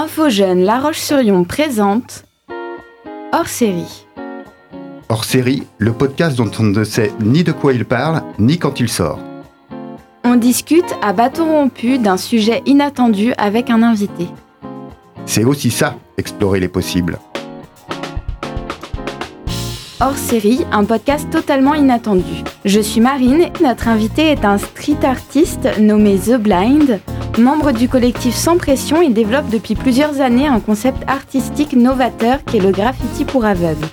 Info Jeune La Roche-sur-Yon présente Hors série. Hors série, le podcast dont on ne sait ni de quoi il parle, ni quand il sort. On discute à bâton rompu d'un sujet inattendu avec un invité. C'est aussi ça, explorer les possibles. Hors série, un podcast totalement inattendu. Je suis Marine, notre invité est un street artiste nommé The Blind. Membre du collectif Sans Pression, il développe depuis plusieurs années un concept artistique novateur qui est le graffiti pour aveugles.